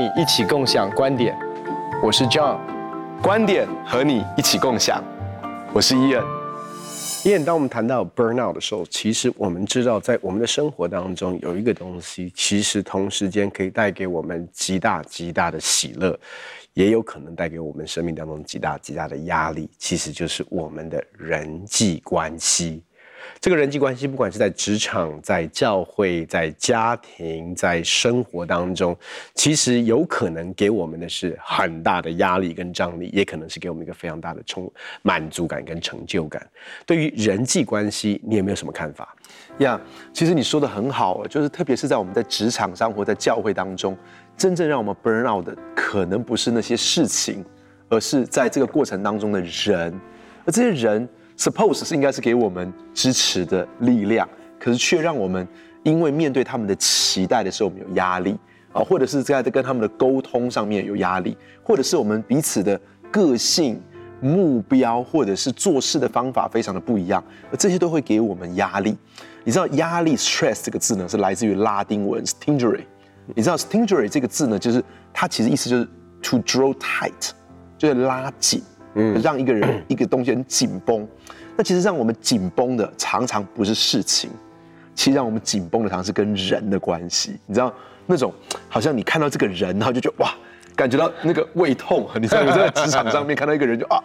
你一起共享观点，我是 John，观点和你一起共享，我是 Ian。Ian，当我们谈到 burnout 的时候，其实我们知道，在我们的生活当中有一个东西，其实同时间可以带给我们极大极大的喜乐，也有可能带给我们生命当中极大极大的压力，其实就是我们的人际关系。这个人际关系，不管是在职场、在教会、在家庭、在生活当中，其实有可能给我们的是很大的压力跟张力，也可能是给我们一个非常大的充满足感跟成就感。对于人际关系，你有没有什么看法？呀其实你说的很好，就是特别是在我们在职场上或在教会当中，真正让我们 burn out 的，可能不是那些事情，而是在这个过程当中的人，而这些人。Suppose 是应该是给我们支持的力量，可是却让我们因为面对他们的期待的时候，我们有压力啊，或者是在跟他们的沟通上面有压力，或者是我们彼此的个性、目标或者是做事的方法非常的不一样，而这些都会给我们压力。你知道压力 stress 这个字呢，是来自于拉丁文 （stingery）。你知道 stingery 这个字呢，就是它其实意思就是 to draw tight，就是拉紧。嗯，让一个人 一个东西很紧绷，那其实让我们紧绷的常常不是事情，其实让我们紧绷的常常是跟人的关系。你知道那种好像你看到这个人，然后就觉得哇，感觉到那个胃痛。你知道我在职场上面看到一个人就啊，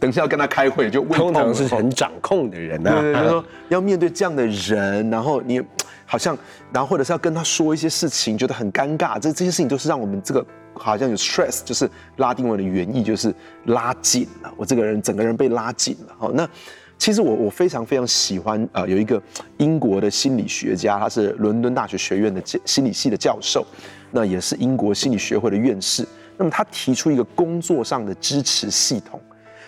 等一下要跟他开会就胃痛。通常是很掌控的人啊，对对，就是说要面对这样的人，然后你好像，然后或者是要跟他说一些事情，觉得很尴尬。这这些事情都是让我们这个。好像有 stress，就是拉丁文的原意就是拉紧了，我这个人整个人被拉紧了。好，那其实我我非常非常喜欢呃，有一个英国的心理学家，他是伦敦大学学院的心理系的教授，那也是英国心理学会的院士。那么他提出一个工作上的支持系统。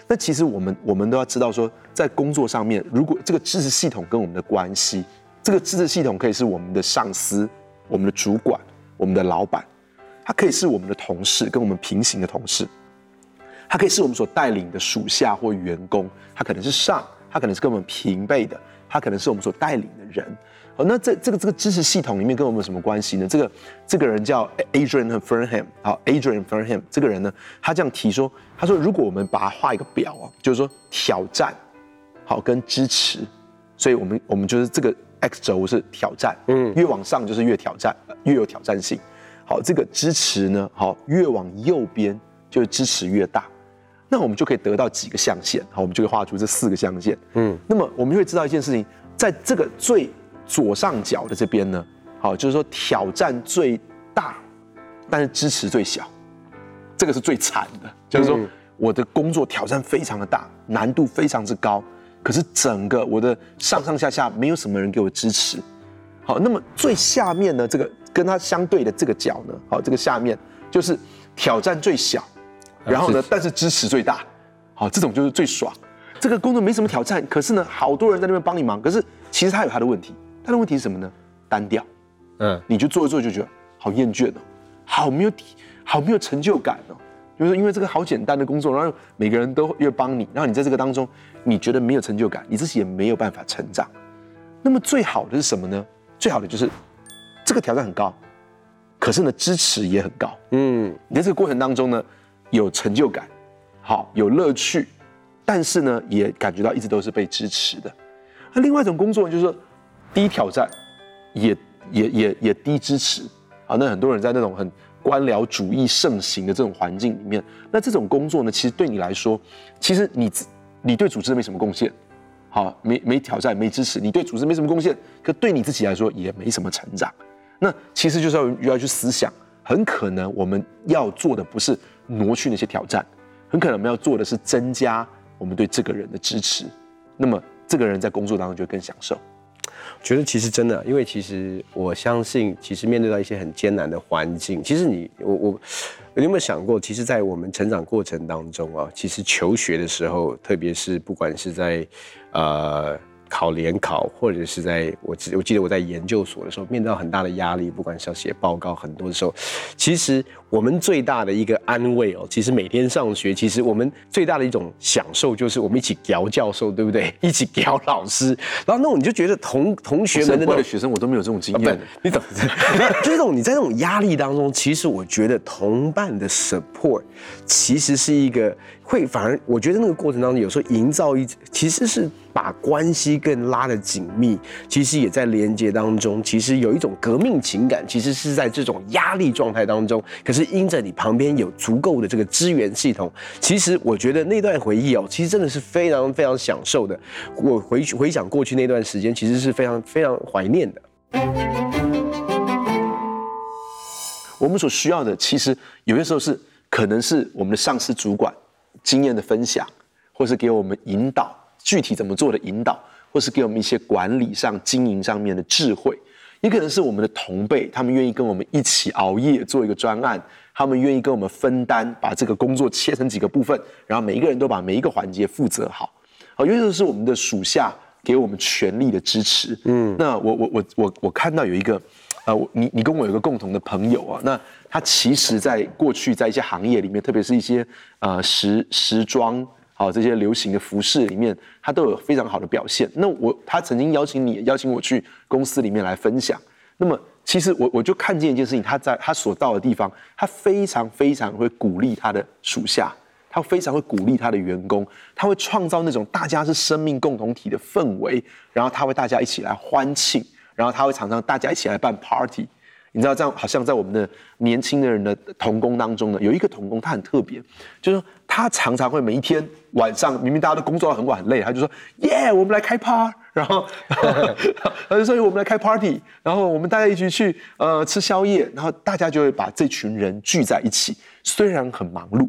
那其实我们我们都要知道说，在工作上面，如果这个支持系统跟我们的关系，这个支持系统可以是我们的上司、我们的主管、我们的老板。他可以是我们的同事，跟我们平行的同事；他可以是我们所带领的属下或员工；他可能是上，他可能是跟我们平辈的；他可能是我们所带领的人。好，那这这个这个知识系统里面跟我们有什么关系呢？这个这个人叫 Adrian Fernham，好，Adrian Fernham 这个人呢，他这样提说，他说如果我们把它画一个表啊，就是说挑战，好跟支持，所以我们我们就是这个 X 轴是挑战，嗯，越往上就是越挑战，越有挑战性。好，这个支持呢，好，越往右边就是支持越大，那我们就可以得到几个象限，好，我们就可以画出这四个象限，嗯，那么我们就会知道一件事情，在这个最左上角的这边呢，好，就是说挑战最大，但是支持最小，这个是最惨的，就是说我的工作挑战非常的大，难度非常之高，可是整个我的上上下下没有什么人给我支持，好，那么最下面呢，这个。跟它相对的这个角呢，好，这个下面就是挑战最小，然后呢，但是支持最大，好，这种就是最爽。这个工作没什么挑战，可是呢，好多人在那边帮你忙，可是其实他有他的问题，他的问题是什么呢？单调，嗯，你就做一做就觉得好厌倦哦，好没有底，好没有成就感哦，就是因为这个好简单的工作，然后每个人都越帮你，然后你在这个当中你觉得没有成就感，你自己也没有办法成长。那么最好的是什么呢？最好的就是。这个挑战很高，可是呢，支持也很高。嗯，你在这个过程当中呢，有成就感，好，有乐趣，但是呢，也感觉到一直都是被支持的。那另外一种工作就是说，低挑战，也也也也低支持。啊，那很多人在那种很官僚主义盛行的这种环境里面，那这种工作呢，其实对你来说，其实你你对组织没什么贡献。好，没没挑战，没支持，你对组织没什么贡献，可对你自己来说也没什么成长。那其实就是要要去思想，很可能我们要做的不是挪去那些挑战，很可能我们要做的是增加我们对这个人的支持。那么这个人在工作当中就会更享受。觉得其实真的，因为其实我相信，其实面对到一些很艰难的环境，其实你我我，你有没有想过，其实，在我们成长过程当中啊，其实求学的时候，特别是不管是在呃。考联考，或者是在我记我记得我在研究所的时候，面对到很大的压力，不管是要写报告，很多的时候，其实我们最大的一个安慰哦，其实每天上学，其实我们最大的一种享受就是我们一起聊教授，对不对？一起聊老师，然后那种你就觉得同同学们的那种学生，我都没有这种经验。啊、你懂？就是这种你在那种压力当中，其实我觉得同伴的 support 其实是一个会，反而我觉得那个过程当中，有时候营造一其实是把关系更拉的紧密，其实也在连接当中，其实有一种革命情感，其实是在这种压力状态当中。可是因着你旁边有足够的这个支援系统，其实我觉得那段回忆哦，其实真的是非常非常享受的。我回回想过去那段时间，其实是非常非常怀念的。我们所需要的，其实有些时候是可能是我们的上司主管经验的分享，或是给我们引导。具体怎么做的引导，或是给我们一些管理上、经营上面的智慧，也可能是我们的同辈，他们愿意跟我们一起熬夜做一个专案，他们愿意跟我们分担，把这个工作切成几个部分，然后每一个人都把每一个环节负责好。好，因为这是我们的属下给我们全力的支持。嗯，那我我我我我看到有一个，呃，你你跟我有一个共同的朋友啊，那他其实在过去在一些行业里面，特别是一些呃时时装。好，这些流行的服饰里面，他都有非常好的表现。那我他曾经邀请你，邀请我去公司里面来分享。那么，其实我我就看见一件事情，他在他所到的地方，他非常非常会鼓励他的属下，他非常会鼓励他的员工，他会创造那种大家是生命共同体的氛围，然后他会大家一起来欢庆，然后他会常常大家一起来办 party。你知道这样，好像在我们的年轻的人的同工当中呢，有一个同工，他很特别，就是他常常会每一天晚上，明明大家都工作到很晚很累，他就说耶，我们来开趴，然后他就说我们来开 party，然后我们大家一起去呃吃宵夜，然后大家就会把这群人聚在一起，虽然很忙碌，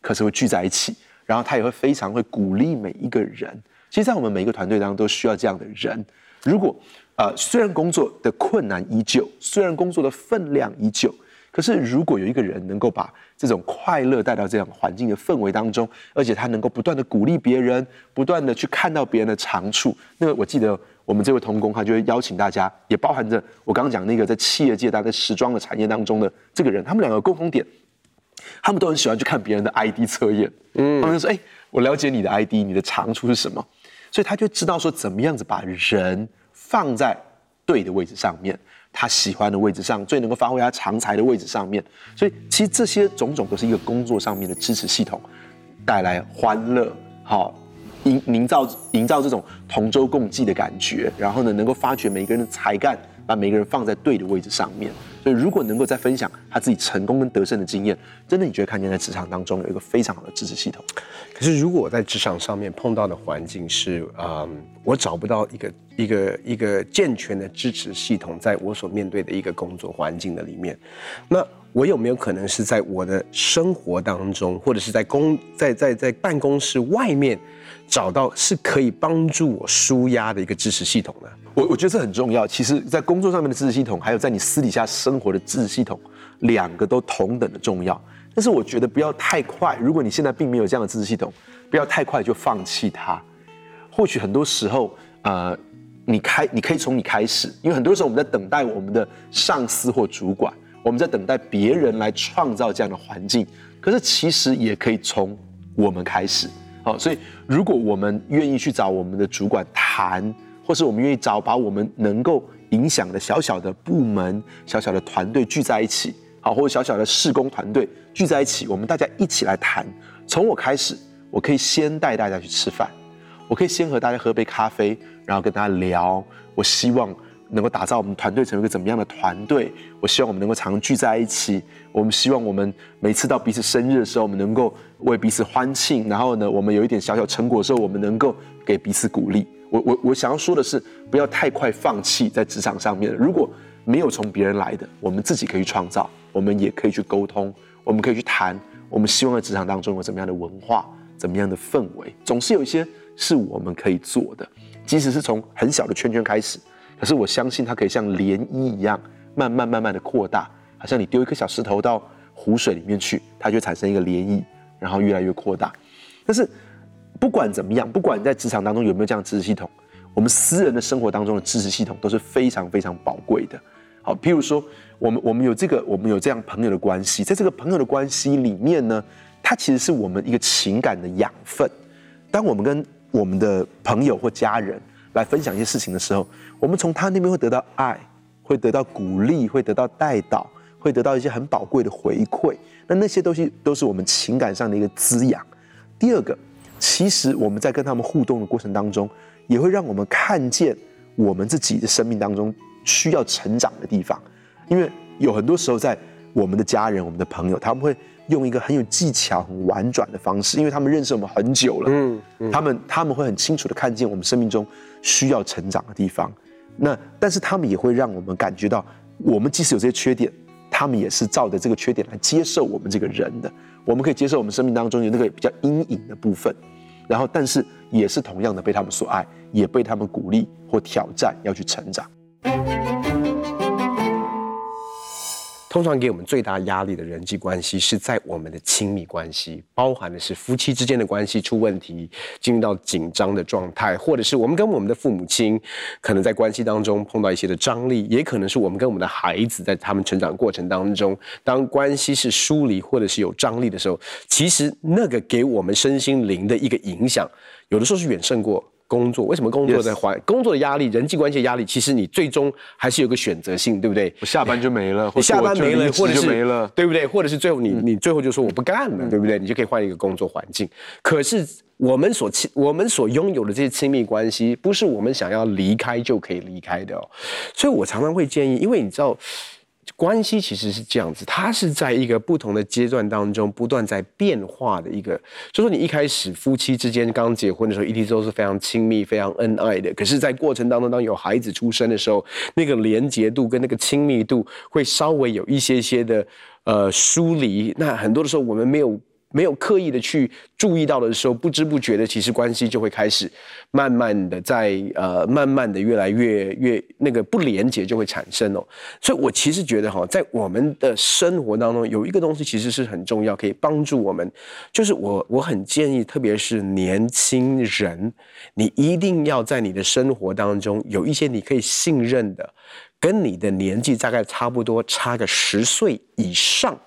可是会聚在一起，然后他也会非常会鼓励每一个人。其实，在我们每一个团队当中都需要这样的人，如果。呃，虽然工作的困难依旧，虽然工作的分量依旧，可是如果有一个人能够把这种快乐带到这样环境的氛围当中，而且他能够不断的鼓励别人，不断的去看到别人的长处，那个我记得我们这位同工他就会邀请大家，也包含着我刚刚讲那个在企业界、大概时装的产业当中的这个人，他们两个共同点，他们都很喜欢去看别人的 ID 测验，嗯，他们就说，哎，我了解你的 ID，你的长处是什么，所以他就知道说怎么样子把人。放在对的位置上面，他喜欢的位置上，最能够发挥他长才的位置上面。所以，其实这些种种都是一个工作上面的支持系统，带来欢乐，好，营营造营造这种同舟共济的感觉。然后呢，能够发掘每个人的才干，把每个人放在对的位置上面。如果能够再分享他自己成功跟得胜的经验，真的，你觉得看见在职场当中有一个非常好的支持系统。可是，如果我在职场上面碰到的环境是，嗯，我找不到一个一个一个健全的支持系统，在我所面对的一个工作环境的里面，那我有没有可能是在我的生活当中，或者是在公在在在办公室外面，找到是可以帮助我舒压的一个支持系统呢？我我觉得这很重要。其实，在工作上面的支持系统，还有在你私底下生活的支持系统，两个都同等的重要。但是我觉得不要太快。如果你现在并没有这样的支持系统，不要太快就放弃它。或许很多时候，呃，你开你可以从你开始，因为很多时候我们在等待我们的上司或主管，我们在等待别人来创造这样的环境。可是其实也可以从我们开始。好，所以如果我们愿意去找我们的主管谈，或是我们愿意找把我们能够影响的小小的部门、小小的团队聚在一起。好，或者小小的施工团队聚在一起，我们大家一起来谈。从我开始，我可以先带大家去吃饭，我可以先和大家喝杯咖啡，然后跟大家聊。我希望能够打造我们团队成为一个怎么样的团队？我希望我们能够常聚在一起。我们希望我们每次到彼此生日的时候，我们能够为彼此欢庆。然后呢，我们有一点小小成果的时候，我们能够给彼此鼓励。我我我想要说的是，不要太快放弃在职场上面。如果没有从别人来的，我们自己可以创造，我们也可以去沟通，我们可以去谈。我们希望在职场当中有怎么样的文化，怎么样的氛围，总是有一些是我们可以做的。即使是从很小的圈圈开始，可是我相信它可以像涟漪一样，慢慢慢慢的扩大，好像你丢一颗小石头到湖水里面去，它就产生一个涟漪，然后越来越扩大。但是不管怎么样，不管在职场当中有没有这样的支持系统，我们私人的生活当中的支持系统都是非常非常宝贵的。好，譬如说，我们我们有这个，我们有这样朋友的关系，在这个朋友的关系里面呢，它其实是我们一个情感的养分。当我们跟我们的朋友或家人来分享一些事情的时候，我们从他那边会得到爱，会得到鼓励，会得到带导，会得到一些很宝贵的回馈。那那些东西都是我们情感上的一个滋养。第二个，其实我们在跟他们互动的过程当中，也会让我们看见我们自己的生命当中需要成长的地方。因为有很多时候，在我们的家人、我们的朋友，他们会用一个很有技巧、很婉转的方式，因为他们认识我们很久了，嗯，嗯，他们他们会很清楚的看见我们生命中需要成长的地方。那但是他们也会让我们感觉到，我们即使有这些缺点，他们也是照着这个缺点来接受我们这个人的。我们可以接受我们生命当中有那个比较阴影的部分，然后但是也是同样的被他们所爱，也被他们鼓励或挑战要去成长。通常给我们最大压力的人际关系是在我们的亲密关系，包含的是夫妻之间的关系出问题，进入到紧张的状态，或者是我们跟我们的父母亲可能在关系当中碰到一些的张力，也可能是我们跟我们的孩子在他们成长过程当中，当关系是疏离或者是有张力的时候，其实那个给我们身心灵的一个影响，有的时候是远胜过。工作为什么工作在怀 Yes. 工作的压力、人际关系的压力？其实你最终还是有个选择性，对不对？我下班就没了，你下班没了，或者是没了，对不对？或者是最后你、嗯、你最后就说我不干了，嗯、对不对？你就可以换一个工作环境。可是我们所亲我们所拥有的这些亲密关系，不是我们想要离开就可以离开的哦。所以我常常会建议，因为你知道。关系其实是这样子，它是在一个不同的阶段当中不断在变化的一个。就说你一开始夫妻之间刚结婚的时候，一定都是非常亲密、非常恩爱的。可是，在过程当中，当有孩子出生的时候，那个连结度跟那个亲密度会稍微有一些些的呃疏离。那很多的时候，我们没有。没有刻意的去注意到的时候，不知不觉的，其实关系就会开始慢慢的在呃，慢慢的越来越越那个不连接就会产生哦。所以我其实觉得哈，在我们的生活当中，有一个东西其实是很重要，可以帮助我们，就是我我很建议，特别是年轻人，你一定要在你的生活当中有一些你可以信任的，跟你的年纪大概差不多，差个十岁以上。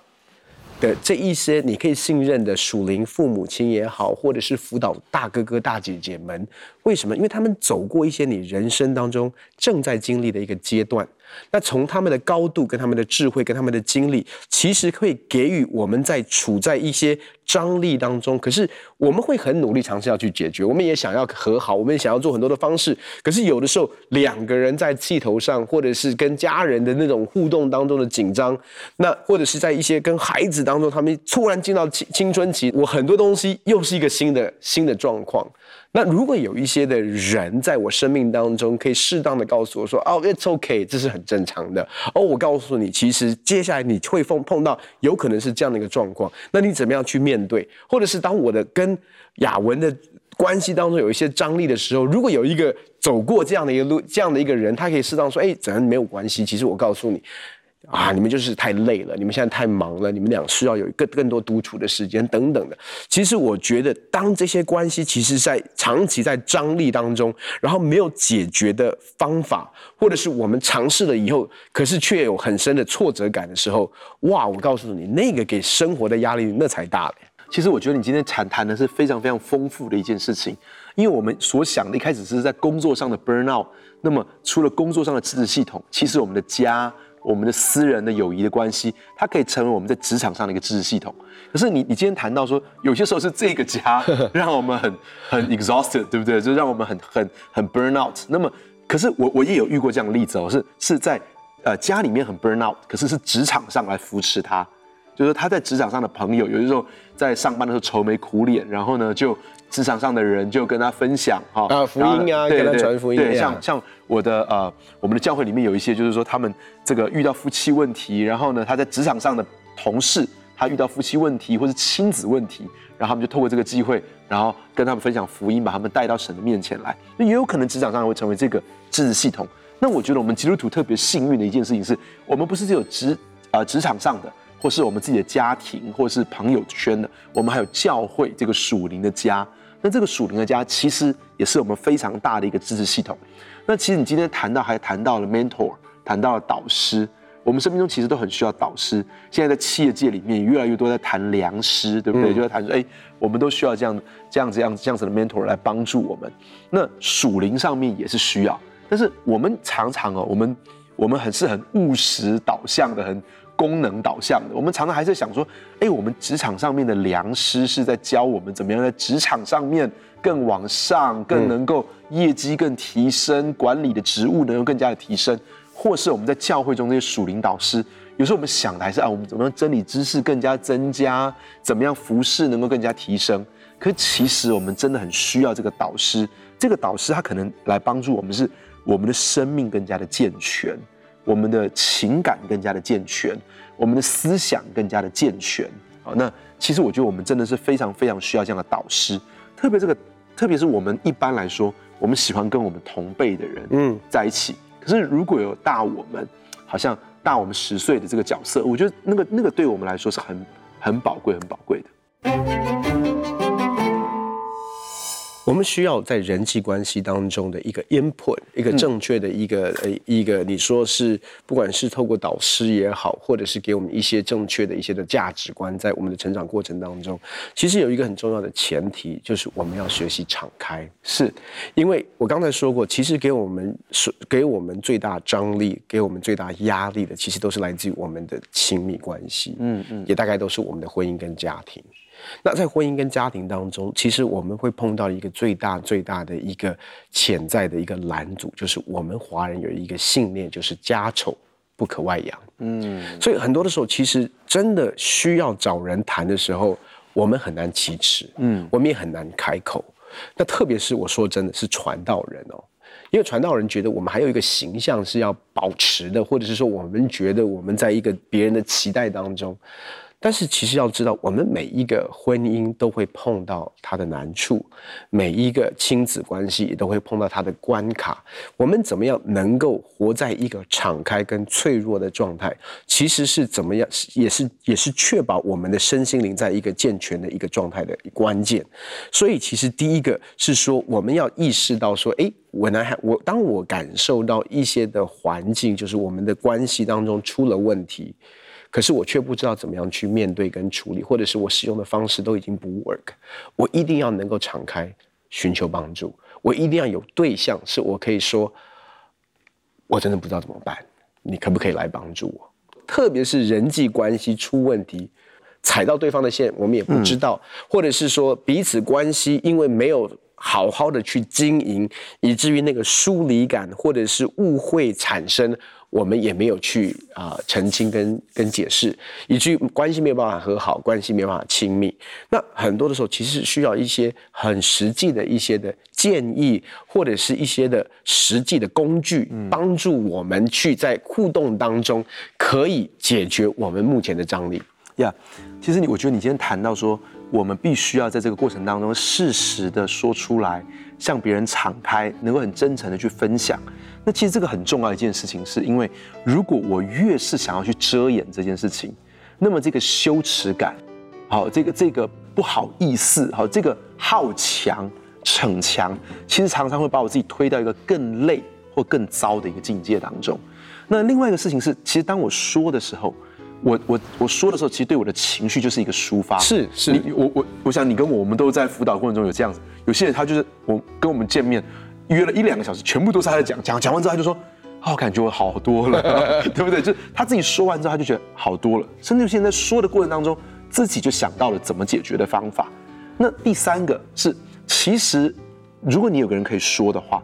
的这一些你可以信任的属灵父母亲也好，或者是辅导大哥哥大姐姐们，为什么？因为他们走过一些你人生当中正在经历的一个阶段。那从他们的高度、跟他们的智慧、跟他们的经历，其实会给予我们在处在一些张力当中。可是我们会很努力尝试要去解决，我们也想要和好，我们也想要做很多的方式。可是有的时候，两个人在气头上，或者是跟家人的那种互动当中的紧张，那或者是在一些跟孩子当中，他们突然进到青青春期，我很多东西又是一个新的新的状况。那如果有一些的人在我生命当中，可以适当的告诉我说：“哦，it's okay，这是很正常的。”哦，我告诉你，其实接下来你会碰碰到有可能是这样的一个状况，那你怎么样去面对？或者是当我的跟雅文的关系当中有一些张力的时候，如果有一个走过这样的一个路，这样的一个人，他可以适当说：“哎，怎样没有关系。”其实我告诉你。啊，你们就是太累了，你们现在太忙了，你们俩需要有更更多独处的时间等等的。其实我觉得，当这些关系其实在长期在张力当中，然后没有解决的方法，或者是我们尝试了以后，可是却有很深的挫折感的时候，哇！我告诉你，那个给生活的压力那才大嘞。其实我觉得你今天谈谈的是非常非常丰富的一件事情，因为我们所想的一开始是在工作上的 burnout，那么除了工作上的支持系统，其实我们的家。我们的私人的友谊的关系，它可以成为我们在职场上的一个知识系统。可是你你今天谈到说，有些时候是这个家 让我们很很 exhausted，对不对？就让我们很很很 burn out。那么，可是我我也有遇过这样的例子哦，是是在呃家里面很 burn out，可是是职场上来扶持他，就是他在职场上的朋友，有的时候在上班的时候愁眉苦脸，然后呢就。职场上的人就跟他分享哈啊福音啊，跟他传福音。对，像像我的呃，我们的教会里面有一些，就是说他们这个遇到夫妻问题，然后呢，他在职场上的同事，他遇到夫妻问题或是亲子问题，然后他们就透过这个机会，然后跟他们分享福音，把他们带到神的面前来。那也有可能职场上会成为这个支持系统。那我觉得我们基督徒特别幸运的一件事情是，我们不是只有职呃职场上的，或是我们自己的家庭，或是朋友圈的，我们还有教会这个属灵的家。那这个属灵的家其实也是我们非常大的一个支持系统。那其实你今天谈到还谈到了 mentor，谈到了导师。我们生命中其实都很需要导师。现在在企业界里面，越来越多在谈良师，对不对？嗯、就在谈说，哎，我们都需要这样、这样子、这样子、这样子的 mentor 来帮助我们。那属灵上面也是需要，但是我们常常哦，我们我们很是很务实导向的，很功能导向的。我们常常还是想说，哎，我们职场上面的良师是在教我们怎么样在职场上面更往上，更能够业绩更提升，管理的职务能够更加的提升。或是我们在教会中这些属灵导师，有时候我们想的还是啊，我们怎么样真理知识更加增加，怎么样服侍能够更加提升。可是其实我们真的很需要这个导师，这个导师他可能来帮助我们，是我们的生命更加的健全，我们的情感更加的健全，我们的思想更加的健全。好，那其实我觉得我们真的是非常非常需要这样的导师，特别这个，特别是我们一般来说，我们喜欢跟我们同辈的人嗯在一起。嗯可是如果有大我们，好像大我们十岁的这个角色，我觉得那个那个对我们来说是很很宝贵、很宝贵的。我们需要在人际关系当中的一个 input，一个正确的一个呃一个，你说是不管是透过导师也好，或者是给我们一些正确的一些的价值观，在我们的成长过程当中，其实有一个很重要的前提，就是我们要学习敞开。是，因为我刚才说过，其实给我们是给我们最大张力、给我们最大压力的，其实都是来自于我们的亲密关系。嗯嗯，也大概都是我们的婚姻跟家庭。那在婚姻跟家庭当中，其实我们会碰到一个最大最大的一个潜在的一个拦阻，就是我们华人有一个信念，就是家丑不可外扬。嗯，所以很多的时候，其实真的需要找人谈的时候，我们很难启齿，嗯，我们也很难开口。那特别是我说真的是传道人哦，因为传道人觉得我们还有一个形象是要保持的，或者是说我们觉得我们在一个别人的期待当中。但是其实要知道，我们每一个婚姻都会碰到它的难处，每一个亲子关系也都会碰到它的关卡。我们怎么样能够活在一个敞开跟脆弱的状态？其实是怎么样，也是也是确保我们的身心灵在一个健全的一个状态的关键。所以，其实第一个是说，我们要意识到说，诶，我呢，我当我感受到一些的环境，就是我们的关系当中出了问题。可是我却不知道怎么样去面对跟处理，或者是我使用的方式都已经不 work。我一定要能够敞开寻求帮助，我一定要有对象，是我可以说，我真的不知道怎么办，你可不可以来帮助我？特别是人际关系出问题，踩到对方的线，我们也不知道，嗯、或者是说彼此关系因为没有好好的去经营，以至于那个疏离感或者是误会产生。我们也没有去啊、呃、澄清跟跟解释，以至于关系没有办法和好，关系没有办法亲密。那很多的时候，其实需要一些很实际的一些的建议，或者是一些的实际的工具，帮助我们去在互动当中可以解决我们目前的张力。呀，yeah, 其实你，我觉得你今天谈到说，我们必须要在这个过程当中适时的说出来，向别人敞开，能够很真诚的去分享。那其实这个很重要一件事情，是因为如果我越是想要去遮掩这件事情，那么这个羞耻感，好，这个这个不好意思，好，这个好强逞强，其实常常会把我自己推到一个更累或更糟的一个境界当中。那另外一个事情是，其实当我说的时候，我我我说的时候，其实对我的情绪就是一个抒发。是是，你我我我想你跟我，我们都在辅导过程中有这样子，有些人他就是我跟我们见面。约了一两个小时，全部都是他在讲讲讲完之后，他就说：“哦，感觉我好多了，对不对？”就他自己说完之后，他就觉得好多了。甚至现在说的过程当中，自己就想到了怎么解决的方法。那第三个是，其实如果你有个人可以说的话，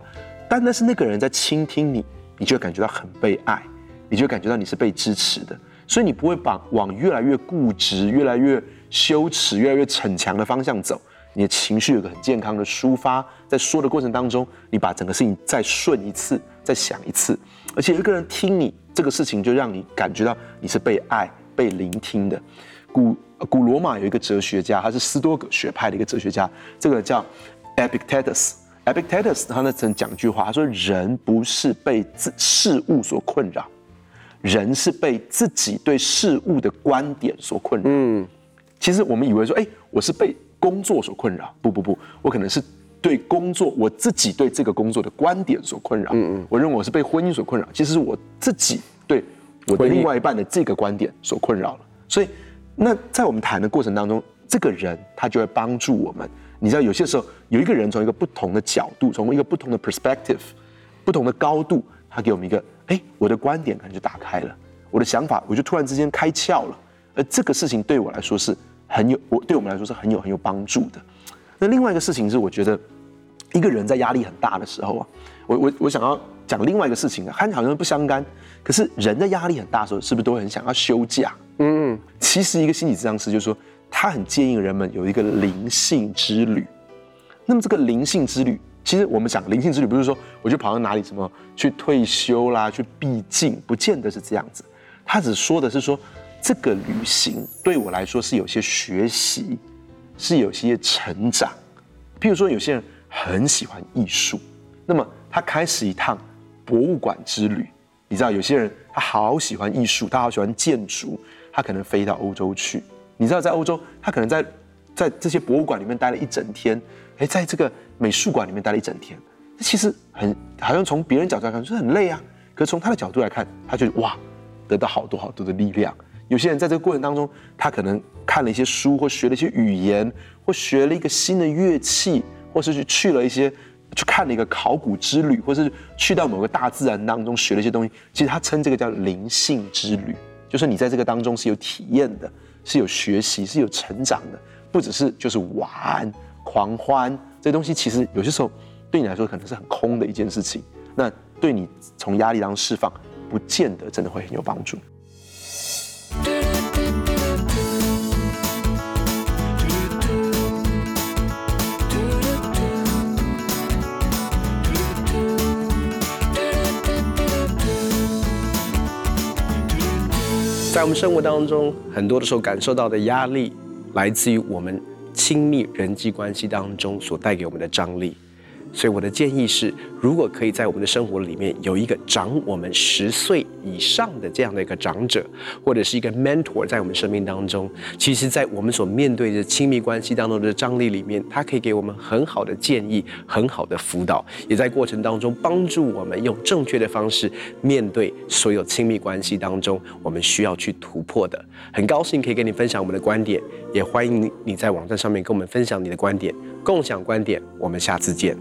单单是那个人在倾听你，你就会感觉到很被爱，你就会感觉到你是被支持的，所以你不会把往越来越固执、越来越羞耻、越来越逞强的方向走。你的情绪有个很健康的抒发，在说的过程当中，你把整个事情再顺一次，再想一次，而且一个人听你这个事情，就让你感觉到你是被爱、被聆听的。古古罗马有一个哲学家，他是斯多葛学派的一个哲学家，这个叫 Epictetus。Epictetus 他那曾讲一句话，他说：“人不是被自事物所困扰，人是被自己对事物的观点所困扰。”嗯，其实我们以为说，哎，我是被工作所困扰，不不不，我可能是对工作，我自己对这个工作的观点所困扰。嗯嗯，我认为我是被婚姻所困扰，其实是我自己对我的另外一半的这个观点所困扰了。所以，那在我们谈的过程当中，这个人他就会帮助我们。你知道，有些时候有一个人从一个不同的角度，从一个不同的 perspective，不同的高度，他给我们一个，哎，我的观点可能就打开了，我的想法我就突然之间开窍了。而这个事情对我来说是很有，我对我们来说是很有很有帮助的。那另外一个事情是，我觉得一个人在压力很大的时候啊，我我我想要讲另外一个事情啊，看起来好像不相干，可是人在压力很大的时候，是不是都很想要休假？嗯，其实一个心理咨商师就是说，他很建议人们有一个灵性之旅。那么这个灵性之旅，其实我们讲灵性之旅，不是说我就跑到哪里什么去退休啦，去避静，不见得是这样子。他只说的是说，这个旅行对我来说是有些学习，是有些成长。譬如说，有些人很喜欢艺术，那么他开始一趟博物馆之旅。你知道，有些人他好喜欢艺术，他好喜欢建筑，他可能飞到欧洲去。你知道，在欧洲，他可能在在这些博物馆里面待了一整天，哎，在这个美术馆里面待了一整天。其实很好像从别人角度来看，是很累啊。可是从他的角度来看，他觉得哇，得到好多好多的力量。有些人在这个过程当中，他可能看了一些书，或学了一些语言，或学了一个新的乐器，或是去去了一些，去看了一个考古之旅，或是去到某个大自然当中学了一些东西。其实他称这个叫灵性之旅，就是你在这个当中是有体验的，是有学习，是有成长的，不只是就是玩狂欢这东西。其实有些时候对你来说可能是很空的一件事情，那对你从压力当中释放，不见得真的会很有帮助。在我们生活当中，很多的时候感受到的压力，来自于我们亲密人际关系当中所带给我们的张力。所以我的建议是，如果可以在我们的生活里面有一个长我们十岁以上的这样的一个长者，或者是一个 mentor 在我们生命当中，其实，在我们所面对的亲密关系当中的张力里面，他可以给我们很好的建议、很好的辅导，也在过程当中帮助我们用正确的方式面对所有亲密关系当中我们需要去突破的。很高兴可以跟你分享我们的观点，也欢迎你在网站上面跟我们分享你的观点，共享观点。我们下次见。